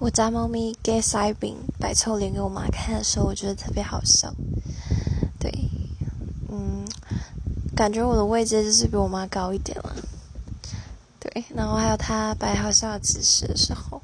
我家猫咪给腮饼摆臭脸给我妈看的时候，我觉得特别好笑。对，嗯，感觉我的位置就是比我妈高一点了。对，然后还有它摆好笑姿势的时候。